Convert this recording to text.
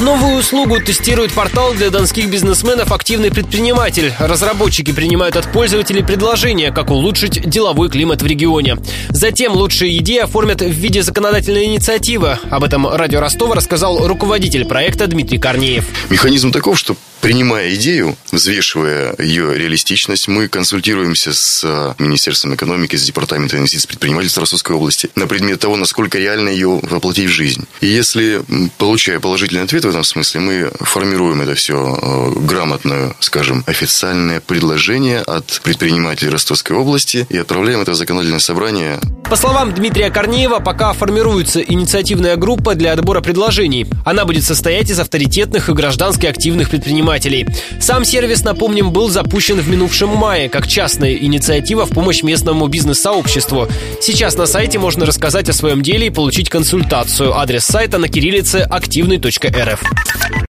Новую услугу тестирует портал для донских бизнесменов «Активный предприниматель». Разработчики принимают от пользователей предложения, как улучшить деловой климат в регионе. Затем лучшие идеи оформят в виде законодательной инициативы. Об этом радио Ростова рассказал руководитель проекта Дмитрий Корнеев. Механизм таков, что принимая идею, взвешивая ее реалистичность, мы консультируемся с э, Министерством экономики, с Департаментом инвестиций предпринимательства Ростовской области на предмет того, насколько реально ее воплотить в жизнь. И если, получая положительный ответ в этом смысле, мы формируем это все э, грамотное, скажем, официальное предложение от предпринимателей Ростовской области и отправляем это в законодательное собрание. По словам Дмитрия Корнеева, пока формируется инициативная группа для отбора предложений. Она будет состоять из авторитетных и граждански активных предпринимателей предпринимателей. Сам сервис, напомним, был запущен в минувшем мае как частная инициатива в помощь местному бизнес-сообществу. Сейчас на сайте можно рассказать о своем деле и получить консультацию. Адрес сайта на кириллице активный.рф.